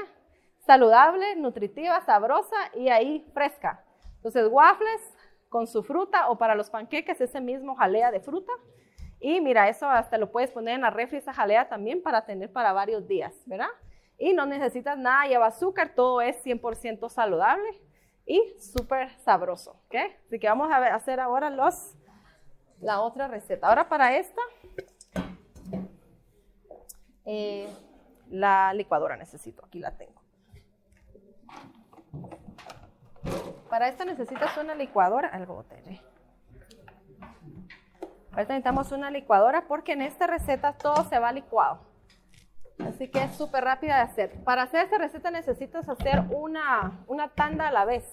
saludable, nutritiva, sabrosa y ahí fresca. Entonces waffles con su fruta o para los panqueques ese mismo jalea de fruta. Y mira, eso hasta lo puedes poner en la refri, esa jalea también para tener para varios días, ¿verdad? y no necesitas nada, lleva azúcar, todo es 100% saludable y súper sabroso, ¿ok? Así que vamos a hacer ahora los, la otra receta. Ahora para esta, eh, la licuadora necesito, aquí la tengo. Para esta necesitas una licuadora, algo botere. Ahorita necesitamos una licuadora porque en esta receta todo se va licuado. Así que es súper rápida de hacer. Para hacer esta receta necesitas hacer una, una tanda a la vez.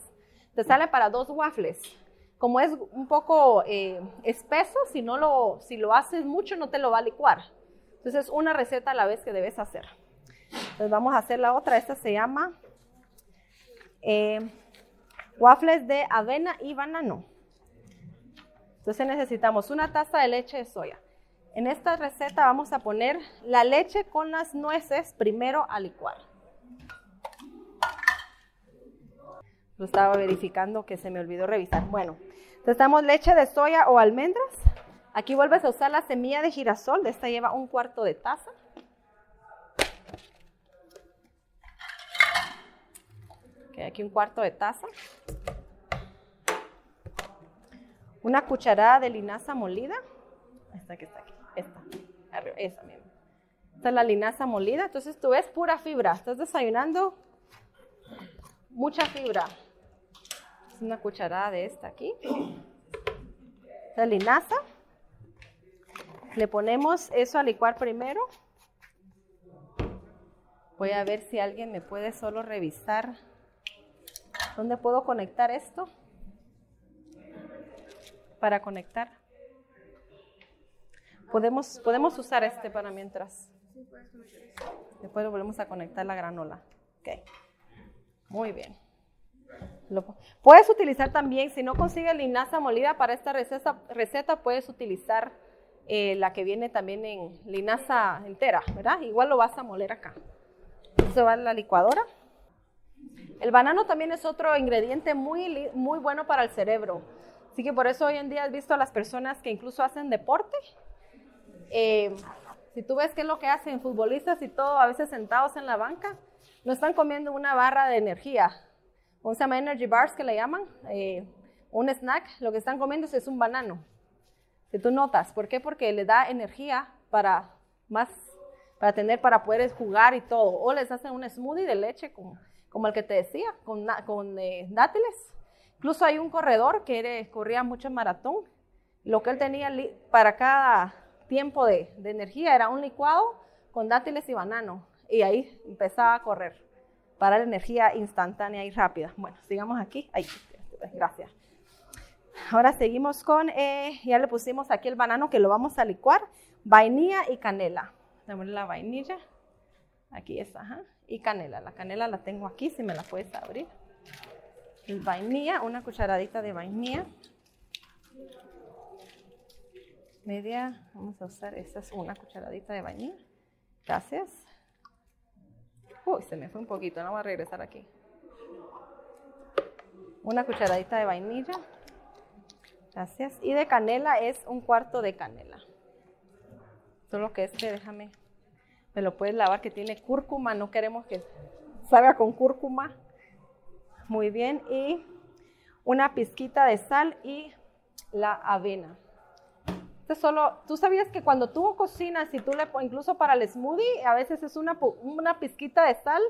Te sale para dos waffles. Como es un poco eh, espeso, si, no lo, si lo haces mucho no te lo va a licuar. Entonces una receta a la vez que debes hacer. Entonces vamos a hacer la otra. Esta se llama eh, waffles de avena y banano. Entonces necesitamos una taza de leche de soya. En esta receta vamos a poner la leche con las nueces primero a licuar. Lo estaba verificando que se me olvidó revisar. Bueno, necesitamos leche de soya o almendras. Aquí vuelves a usar la semilla de girasol. De esta lleva un cuarto de taza. aquí un cuarto de taza. Una cucharada de linaza molida. Esta que está aquí. Esta, esa misma. Esta es la linaza molida. Entonces tú ves pura fibra. Estás desayunando mucha fibra. Una cucharada de esta aquí. Esta linaza. Le ponemos eso a licuar primero. Voy a ver si alguien me puede solo revisar dónde puedo conectar esto para conectar. Podemos, podemos usar este para mientras. Después volvemos a conectar la granola. Ok. Muy bien. Puedes utilizar también, si no consigues linaza molida para esta receta, receta puedes utilizar eh, la que viene también en linaza entera, ¿verdad? Igual lo vas a moler acá. Eso va a la licuadora. El banano también es otro ingrediente muy, muy bueno para el cerebro. Así que por eso hoy en día has visto a las personas que incluso hacen deporte, eh, si tú ves qué es lo que hacen futbolistas y todo, a veces sentados en la banca, no están comiendo una barra de energía. Un se llama energy bars que le llaman, eh, un snack, lo que están comiendo es un banano. Si tú notas, ¿por qué? Porque le da energía para más, para tener, para poder jugar y todo. O les hacen un smoothie de leche como, el que te decía, con, con eh, dátiles. Incluso hay un corredor que corría mucho maratón. Lo que él tenía para cada tiempo de, energía, era un licuado con dátiles y banano. Y ahí empezaba a correr para la energía instantánea y rápida. Bueno, sigamos aquí. Ay, gracias. Ahora seguimos con, eh, ya le pusimos aquí el banano que lo vamos a licuar, vainilla y canela. Démosle la vainilla. Aquí está, ajá. Y canela. La canela la tengo aquí, si me la puedes abrir. Vainilla, una cucharadita de vainilla. Media, vamos a usar, esta es una cucharadita de vainilla. Gracias. Uy, se me fue un poquito, no voy a regresar aquí. Una cucharadita de vainilla. Gracias. Y de canela es un cuarto de canela. Solo que este, déjame, me lo puedes lavar, que tiene cúrcuma. No queremos que salga con cúrcuma. Muy bien. Y una pizquita de sal y la avena. Solo, tú sabías que cuando tú cocinas y tú le incluso para el smoothie, a veces es una, una pizquita de sal,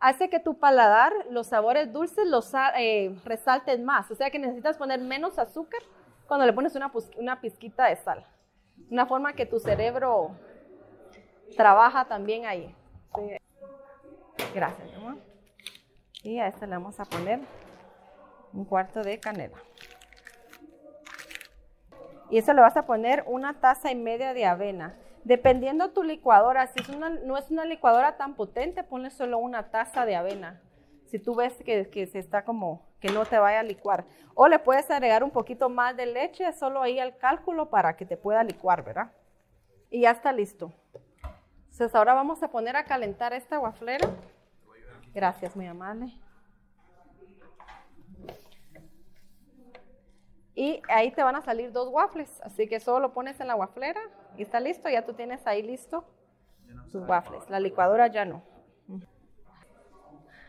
hace que tu paladar, los sabores dulces los eh, resalten más. O sea que necesitas poner menos azúcar cuando le pones una, una pizquita de sal. Una forma que tu cerebro trabaja también ahí. Gracias. Y a este le vamos a poner un cuarto de canela. Y eso le vas a poner una taza y media de avena. Dependiendo tu licuadora, si no es una licuadora tan potente, ponle solo una taza de avena. Si tú ves que, que se está como que no te vaya a licuar. O le puedes agregar un poquito más de leche, solo ahí al cálculo para que te pueda licuar, ¿verdad? Y ya está listo. Entonces ahora vamos a poner a calentar esta guaflera. Gracias, muy amable. Y ahí te van a salir dos waffles, así que solo lo pones en la guaflera y está listo, ya tú tienes ahí listo tus waffles. La licuadora ya no.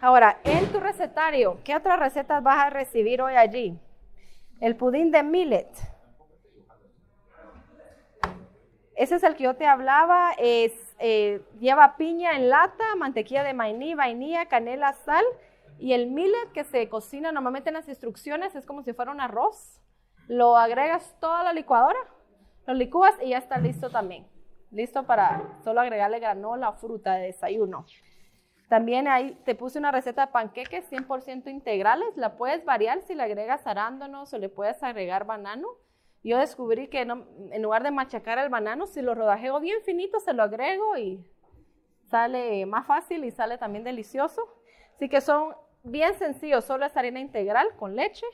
Ahora, en tu recetario, ¿qué otras recetas vas a recibir hoy allí? El pudín de millet. Ese es el que yo te hablaba. Es, eh, lleva piña en lata, mantequilla de maní, vainilla, canela, sal. Y el millet que se cocina normalmente en las instrucciones es como si fuera un arroz. Lo agregas toda la licuadora, lo licúas y ya está listo también. Listo para solo agregarle granola fruta de desayuno. También ahí te puse una receta de panqueques 100% integrales. La puedes variar si le agregas arándanos o le puedes agregar banano. Yo descubrí que en lugar de machacar el banano, si lo rodajeo bien finito, se lo agrego y sale más fácil y sale también delicioso. Así que son bien sencillos, solo es harina integral con leche,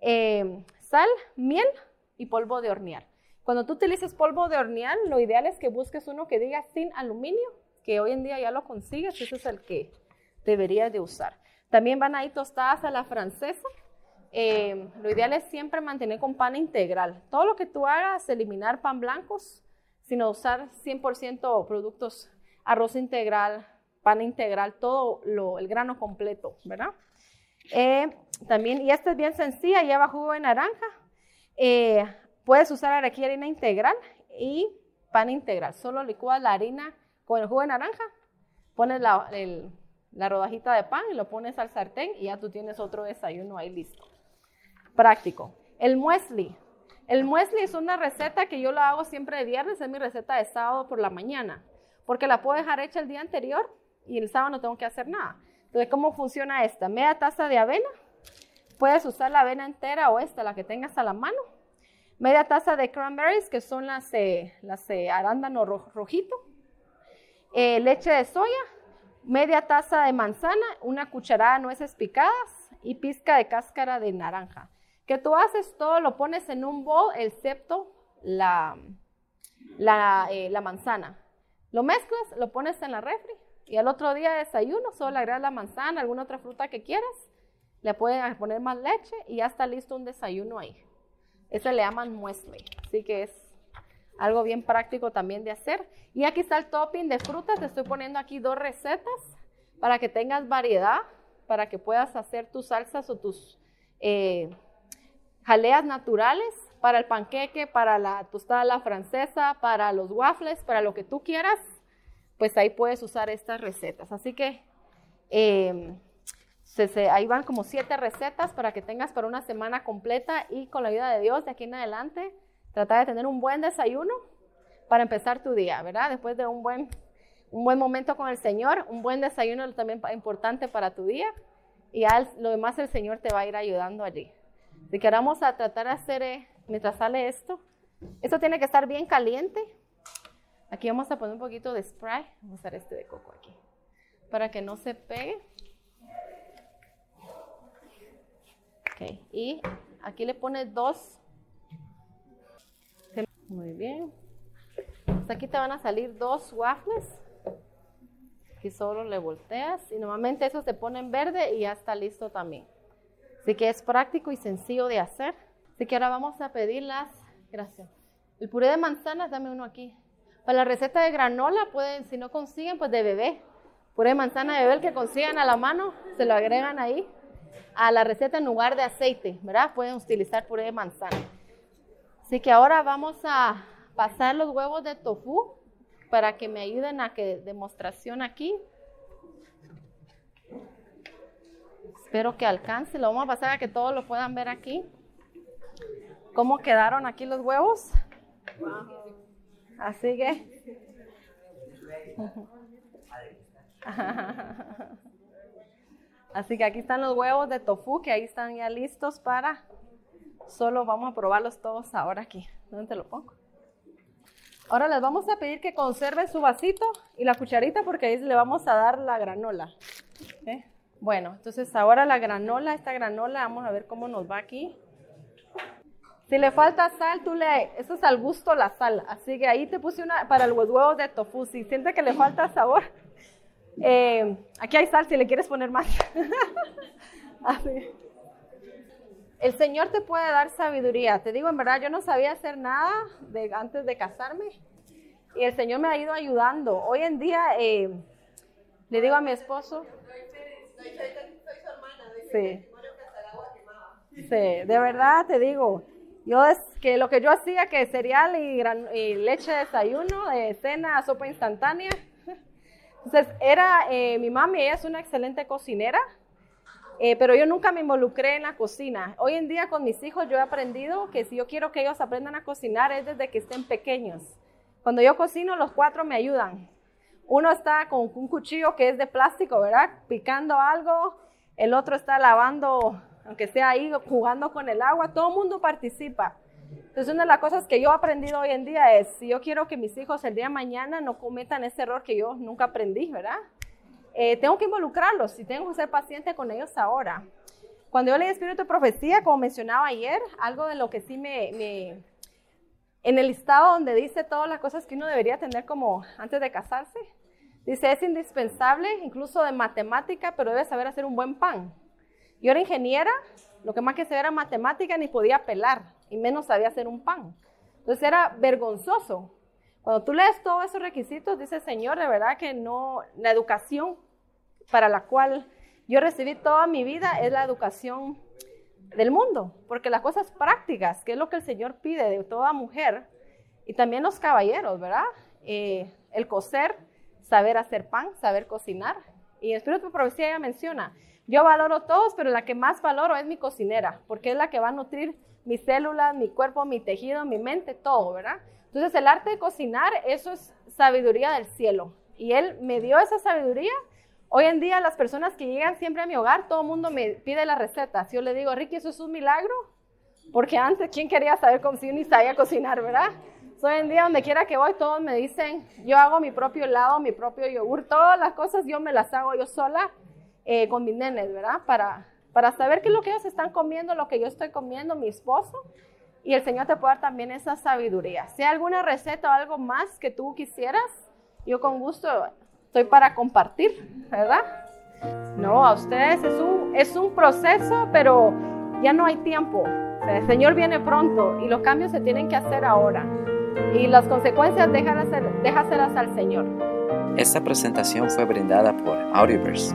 eh, sal, miel y polvo de hornear. Cuando tú utilices polvo de hornear, lo ideal es que busques uno que diga sin aluminio que hoy en día ya lo consigues, ese es el que deberías de usar. También van ahí tostadas a la francesa. Eh, lo ideal es siempre mantener con pan integral. Todo lo que tú hagas, eliminar pan blancos, sino usar 100% productos, arroz integral, pan integral, todo lo, el grano completo, ¿verdad? Eh, también, y esta es bien sencilla, lleva jugo de naranja. Eh, puedes usar aquí harina integral y pan integral. Solo licúas la harina con el jugo de naranja, pones la, la rodajita de pan y lo pones al sartén y ya tú tienes otro desayuno ahí listo. Práctico. El muesli. El muesli es una receta que yo la hago siempre de viernes, es mi receta de sábado por la mañana, porque la puedo dejar hecha el día anterior y el sábado no tengo que hacer nada. Entonces, ¿cómo funciona esta? Media taza de avena, puedes usar la avena entera o esta, la que tengas a la mano. Media taza de cranberries, que son las, eh, las eh, arándanos rojito. Eh, leche de soya, media taza de manzana, una cucharada de nueces picadas y pizca de cáscara de naranja. Que tú haces todo, lo pones en un bol, excepto la, eh, la manzana. Lo mezclas, lo pones en la refri y al otro día de desayuno solo agregas la manzana, alguna otra fruta que quieras, le puedes poner más leche y ya está listo un desayuno ahí. Ese le llaman muesli, así que es algo bien práctico también de hacer. Y aquí está el topping de frutas, te estoy poniendo aquí dos recetas para que tengas variedad, para que puedas hacer tus salsas o tus eh, jaleas naturales para el panqueque, para la tostada la francesa, para los waffles, para lo que tú quieras, pues ahí puedes usar estas recetas. Así que em, ahí van como siete recetas para que tengas para una semana completa y con la ayuda de Dios de aquí en adelante Tratar de tener un buen desayuno para empezar tu día, ¿verdad? Después de un buen, un buen momento con el Señor, un buen desayuno también importante para tu día y lo demás el Señor te va a ir ayudando allí. Si queramos a tratar de hacer, eh, mientras sale esto, esto tiene que estar bien caliente. Aquí vamos a poner un poquito de spray. Vamos a usar este de coco aquí. Para que no se pegue. Y aquí le pone dos. Muy bien. Pues aquí te van a salir dos waffles. Aquí solo le volteas y normalmente eso se pone en verde y ya está listo también. Así que es práctico y sencillo de hacer. Así que ahora vamos a pedir las, gracias. El puré de manzanas, dame uno aquí. Para la receta de granola, pueden, si no consiguen, pues de bebé. Puré de manzana de bebé, el que consigan a la mano, se lo agregan ahí a la receta en lugar de aceite, ¿verdad? Pueden utilizar puré de manzana. Así que ahora vamos a pasar los huevos de tofu para que me ayuden a que demostración aquí. Espero que alcance. Lo vamos a pasar a que todos lo puedan ver aquí. ¿Cómo quedaron aquí los huevos? Así que. Así que aquí están los huevos de tofu que ahí están ya listos para. Solo vamos a probarlos todos ahora aquí. ¿Dónde te lo pongo? Ahora les vamos a pedir que conserven su vasito y la cucharita porque ahí le vamos a dar la granola. ¿Eh? Bueno, entonces ahora la granola, esta granola, vamos a ver cómo nos va aquí. Si le falta sal, tú le, eso es al gusto la sal. Así que ahí te puse una para los huevos de tofu. Si siente que le falta sabor, eh, aquí hay sal si le quieres poner más. Así. El Señor te puede dar sabiduría. Te digo, en verdad, yo no sabía hacer nada de, antes de casarme y el Señor me ha ido ayudando. Hoy en día eh, le digo a mi esposo. Sí. Sí, de verdad te digo. Yo es que lo que yo hacía, que cereal y, y leche de desayuno, de cena, sopa instantánea. Entonces, era eh, mi mami, ella es una excelente cocinera. Eh, pero yo nunca me involucré en la cocina. Hoy en día con mis hijos yo he aprendido que si yo quiero que ellos aprendan a cocinar es desde que estén pequeños. Cuando yo cocino, los cuatro me ayudan. Uno está con un cuchillo que es de plástico, ¿verdad? Picando algo. El otro está lavando, aunque sea ahí jugando con el agua. Todo el mundo participa. Entonces, una de las cosas que yo he aprendido hoy en día es, si yo quiero que mis hijos el día de mañana no cometan ese error que yo nunca aprendí, ¿verdad? Eh, tengo que involucrarlos y tengo que ser paciente con ellos ahora. Cuando yo leí Espíritu de Profecía, como mencionaba ayer, algo de lo que sí me, en el listado donde dice todas las cosas que uno debería tener como antes de casarse, dice es indispensable, incluso de matemática, pero debe saber hacer un buen pan. Yo era ingeniera, lo que más que sabía era matemática, ni podía pelar, y menos sabía hacer un pan. Entonces era vergonzoso cuando tú lees todos esos requisitos, dice Señor, de verdad que no, la educación para la cual yo recibí toda mi vida es la educación del mundo, porque las cosas prácticas, que es lo que el Señor pide de toda mujer, y también los caballeros, ¿verdad? Eh, el coser, saber hacer pan, saber cocinar. Y el Espíritu de Profecía ya menciona, yo valoro todos, pero la que más valoro es mi cocinera, porque es la que va a nutrir mis células, mi cuerpo, mi tejido, mi mente, todo, ¿verdad? Entonces el arte de cocinar, eso es sabiduría del cielo. Y Él me dio esa sabiduría. Hoy en día las personas que llegan siempre a mi hogar, todo el mundo me pide las recetas. Yo le digo, Ricky, ¿eso es un milagro? Porque antes, ¿quién quería saber cómo si ni sabía cocinar, verdad? hoy en día, donde quiera que voy, todos me dicen, yo hago mi propio helado, mi propio yogur, todas las cosas yo me las hago yo sola eh, con mis nenes, ¿verdad? Para, para saber qué es lo que ellos están comiendo, lo que yo estoy comiendo, mi esposo. Y el Señor te puede dar también esa sabiduría. Si hay alguna receta o algo más que tú quisieras, yo con gusto estoy para compartir, ¿verdad? No, a ustedes es un, es un proceso, pero ya no hay tiempo. el Señor viene pronto y los cambios se tienen que hacer ahora. Y las consecuencias déjaselas al Señor. Esta presentación fue brindada por Audioverse,